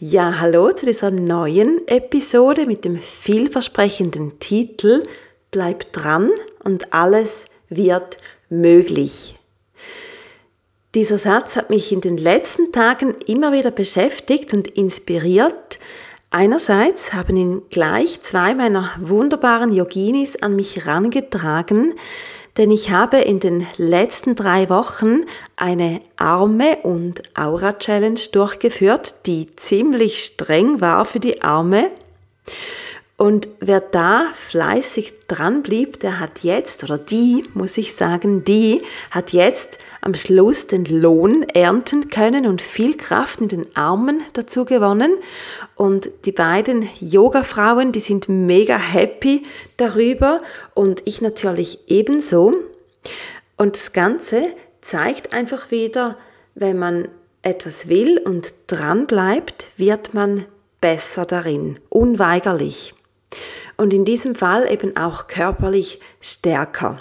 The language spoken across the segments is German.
Ja, hallo zu dieser neuen Episode mit dem vielversprechenden Titel Bleib dran und alles wird möglich. Dieser Satz hat mich in den letzten Tagen immer wieder beschäftigt und inspiriert. Einerseits haben ihn gleich zwei meiner wunderbaren Yoginis an mich herangetragen, denn ich habe in den letzten drei Wochen eine Arme- und Aura-Challenge durchgeführt, die ziemlich streng war für die Arme. Und wer da fleißig dran blieb, der hat jetzt, oder die, muss ich sagen, die hat jetzt am Schluss den Lohn ernten können und viel Kraft in den Armen dazu gewonnen. Und die beiden Yoga-Frauen, die sind mega happy darüber und ich natürlich ebenso. Und das Ganze zeigt einfach wieder, wenn man etwas will und dran bleibt, wird man besser darin, unweigerlich und in diesem Fall eben auch körperlich stärker.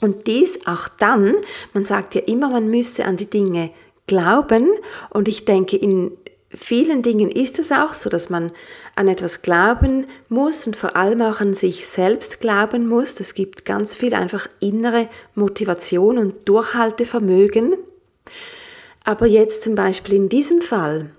Und dies auch dann, man sagt ja immer, man müsse an die Dinge glauben und ich denke, in vielen Dingen ist es auch so, dass man an etwas glauben muss und vor allem auch an sich selbst glauben muss. Es gibt ganz viel einfach innere Motivation und Durchhaltevermögen. Aber jetzt zum Beispiel in diesem Fall,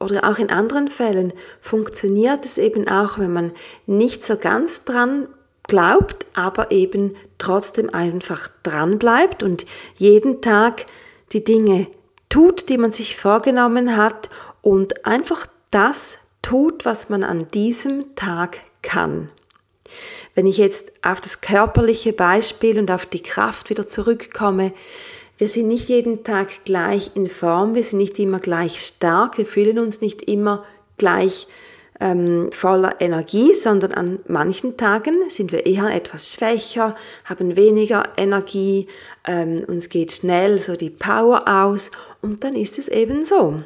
oder auch in anderen Fällen funktioniert es eben auch, wenn man nicht so ganz dran glaubt, aber eben trotzdem einfach dran bleibt und jeden Tag die Dinge tut, die man sich vorgenommen hat und einfach das tut, was man an diesem Tag kann. Wenn ich jetzt auf das körperliche Beispiel und auf die Kraft wieder zurückkomme, wir sind nicht jeden Tag gleich in Form, wir sind nicht immer gleich stark, wir fühlen uns nicht immer gleich ähm, voller Energie, sondern an manchen Tagen sind wir eher etwas schwächer, haben weniger Energie, ähm, uns geht schnell so die Power aus und dann ist es eben so.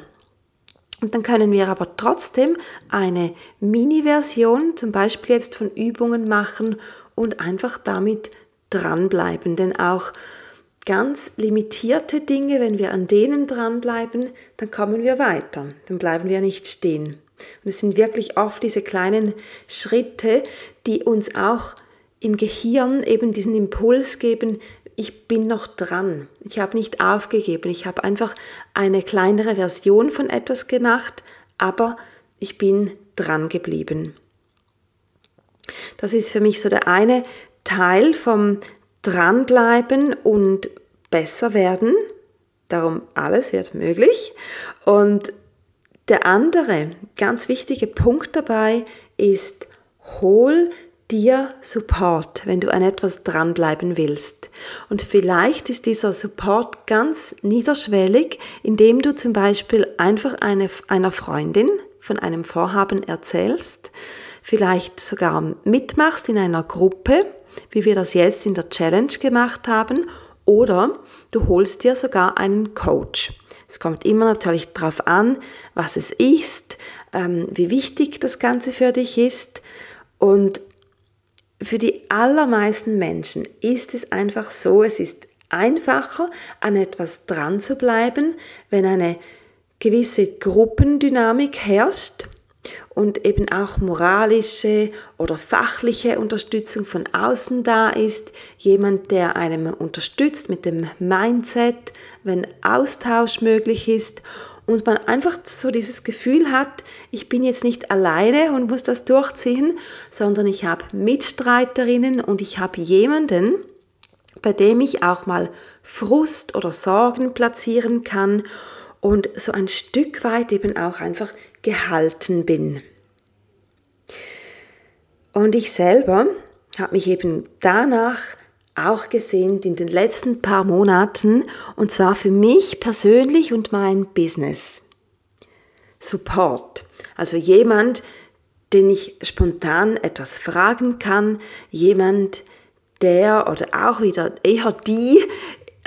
Und dann können wir aber trotzdem eine Mini-Version, zum Beispiel jetzt von Übungen machen und einfach damit dranbleiben. Denn auch ganz limitierte Dinge, wenn wir an denen dranbleiben, dann kommen wir weiter, dann bleiben wir nicht stehen. Und es sind wirklich oft diese kleinen Schritte, die uns auch im Gehirn eben diesen Impuls geben, ich bin noch dran, ich habe nicht aufgegeben, ich habe einfach eine kleinere Version von etwas gemacht, aber ich bin dran geblieben. Das ist für mich so der eine Teil vom dranbleiben und besser werden. Darum alles wird möglich. Und der andere ganz wichtige Punkt dabei ist, hol dir Support, wenn du an etwas dranbleiben willst. Und vielleicht ist dieser Support ganz niederschwellig, indem du zum Beispiel einfach eine, einer Freundin von einem Vorhaben erzählst, vielleicht sogar mitmachst in einer Gruppe wie wir das jetzt in der Challenge gemacht haben, oder du holst dir sogar einen Coach. Es kommt immer natürlich darauf an, was es ist, ähm, wie wichtig das Ganze für dich ist. Und für die allermeisten Menschen ist es einfach so, es ist einfacher, an etwas dran zu bleiben, wenn eine gewisse Gruppendynamik herrscht und eben auch moralische oder fachliche Unterstützung von außen da ist, jemand, der einem unterstützt mit dem Mindset, wenn Austausch möglich ist. Und man einfach so dieses Gefühl hat, ich bin jetzt nicht alleine und muss das durchziehen, sondern ich habe Mitstreiterinnen und ich habe jemanden, bei dem ich auch mal Frust oder Sorgen platzieren kann und so ein Stück weit eben auch einfach gehalten bin. Und ich selber habe mich eben danach auch gesehnt in den letzten paar Monaten und zwar für mich persönlich und mein Business. Support, also jemand, den ich spontan etwas fragen kann, jemand, der oder auch wieder eher die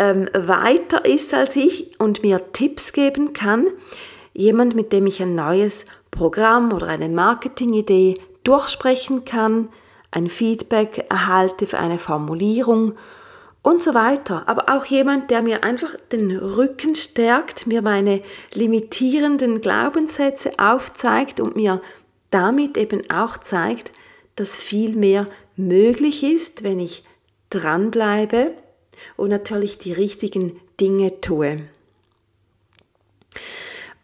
ähm, weiter ist als ich und mir Tipps geben kann, jemand, mit dem ich ein neues Programm oder eine Marketingidee durchsprechen kann, ein Feedback erhalte für eine Formulierung und so weiter. Aber auch jemand, der mir einfach den Rücken stärkt, mir meine limitierenden Glaubenssätze aufzeigt und mir damit eben auch zeigt, dass viel mehr möglich ist, wenn ich dranbleibe und natürlich die richtigen Dinge tue.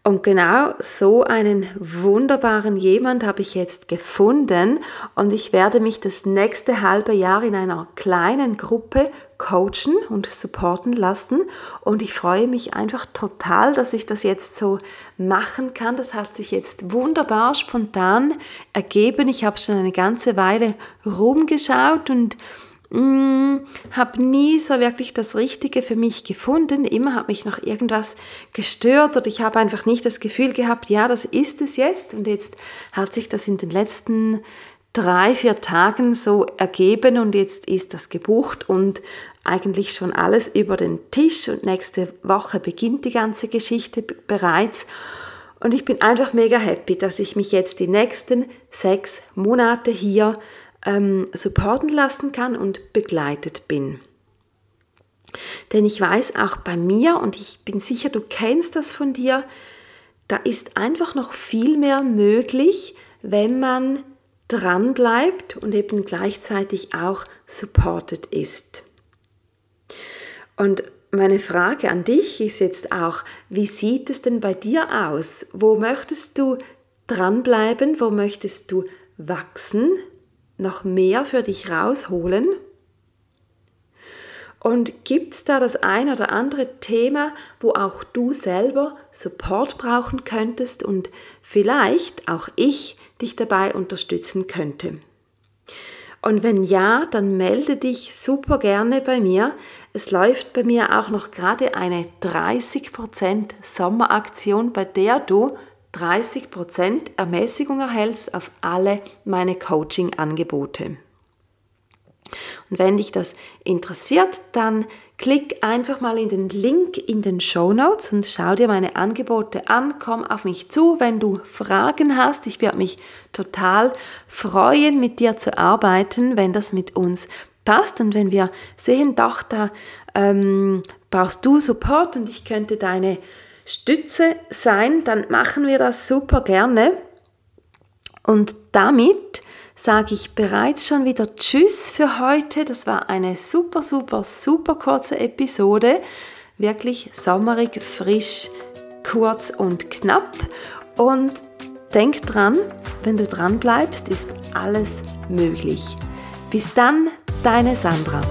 Und genau so einen wunderbaren jemand habe ich jetzt gefunden und ich werde mich das nächste halbe Jahr in einer kleinen Gruppe coachen und supporten lassen und ich freue mich einfach total, dass ich das jetzt so machen kann. Das hat sich jetzt wunderbar spontan ergeben. Ich habe schon eine ganze Weile rumgeschaut und Mm, habe nie so wirklich das Richtige für mich gefunden. Immer hat mich noch irgendwas gestört oder ich habe einfach nicht das Gefühl gehabt, ja, das ist es jetzt. Und jetzt hat sich das in den letzten drei, vier Tagen so ergeben und jetzt ist das gebucht und eigentlich schon alles über den Tisch und nächste Woche beginnt die ganze Geschichte bereits. Und ich bin einfach mega happy, dass ich mich jetzt die nächsten sechs Monate hier ähm, supporten lassen kann und begleitet bin. Denn ich weiß auch bei mir, und ich bin sicher, du kennst das von dir, da ist einfach noch viel mehr möglich, wenn man dran bleibt und eben gleichzeitig auch supported ist. Und meine Frage an dich ist jetzt auch, wie sieht es denn bei dir aus? Wo möchtest du dranbleiben? Wo möchtest du wachsen? Noch mehr für dich rausholen? Und gibt es da das ein oder andere Thema, wo auch du selber Support brauchen könntest und vielleicht auch ich dich dabei unterstützen könnte? Und wenn ja, dann melde dich super gerne bei mir. Es läuft bei mir auch noch gerade eine 30% Sommeraktion, bei der du 30% Ermäßigung erhältst auf alle meine Coaching-Angebote. Und wenn dich das interessiert, dann klick einfach mal in den Link in den Show Notes und schau dir meine Angebote an. Komm auf mich zu, wenn du Fragen hast. Ich werde mich total freuen, mit dir zu arbeiten, wenn das mit uns passt und wenn wir sehen, doch, da ähm, brauchst du Support und ich könnte deine Stütze sein, dann machen wir das super gerne. Und damit sage ich bereits schon wieder Tschüss für heute. Das war eine super, super, super kurze Episode. Wirklich sommerig, frisch, kurz und knapp. Und denk dran, wenn du dran bleibst, ist alles möglich. Bis dann, deine Sandra.